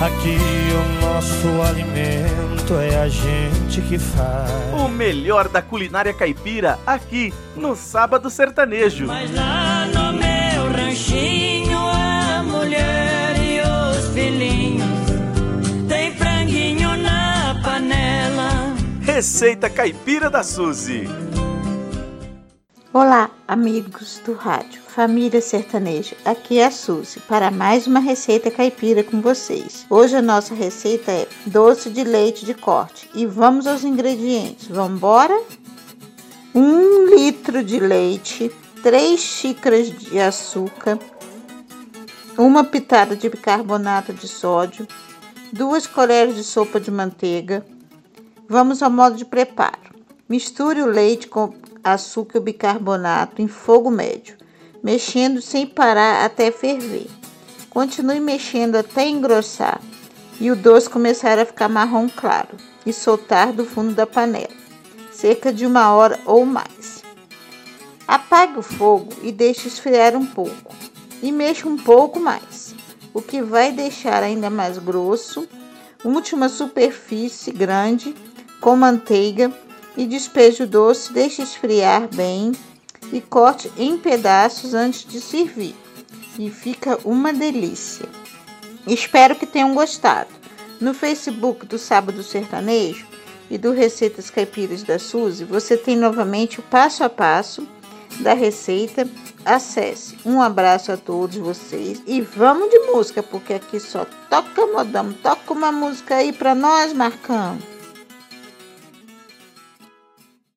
Aqui o nosso alimento é a gente que faz. O melhor da culinária caipira aqui no Sábado Sertanejo. Mas lá no meu ranchinho a mulher e os filhinhos tem franguinho na panela. Receita Caipira da Suzy. Olá, amigos do rádio, família sertaneja. Aqui é a Suzy para mais uma receita caipira com vocês. Hoje a nossa receita é doce de leite de corte e vamos aos ingredientes. Vamos embora? Um litro de leite, três xícaras de açúcar, uma pitada de bicarbonato de sódio, duas colheres de sopa de manteiga. Vamos ao modo de preparo. Misture o leite com açúcar e bicarbonato em fogo médio, mexendo sem parar até ferver. Continue mexendo até engrossar e o doce começar a ficar marrom claro e soltar do fundo da panela, cerca de uma hora ou mais. Apague o fogo e deixe esfriar um pouco e mexa um pouco mais, o que vai deixar ainda mais grosso. Última superfície grande com manteiga e despeje o doce, deixe esfriar bem e corte em pedaços antes de servir. E fica uma delícia. Espero que tenham gostado. No Facebook do Sábado Sertanejo e do Receitas Caipiras da Suzy, você tem novamente o passo a passo da receita. Acesse. Um abraço a todos vocês e vamos de música, porque aqui só toca modão. Toca uma música aí para nós, Marcão.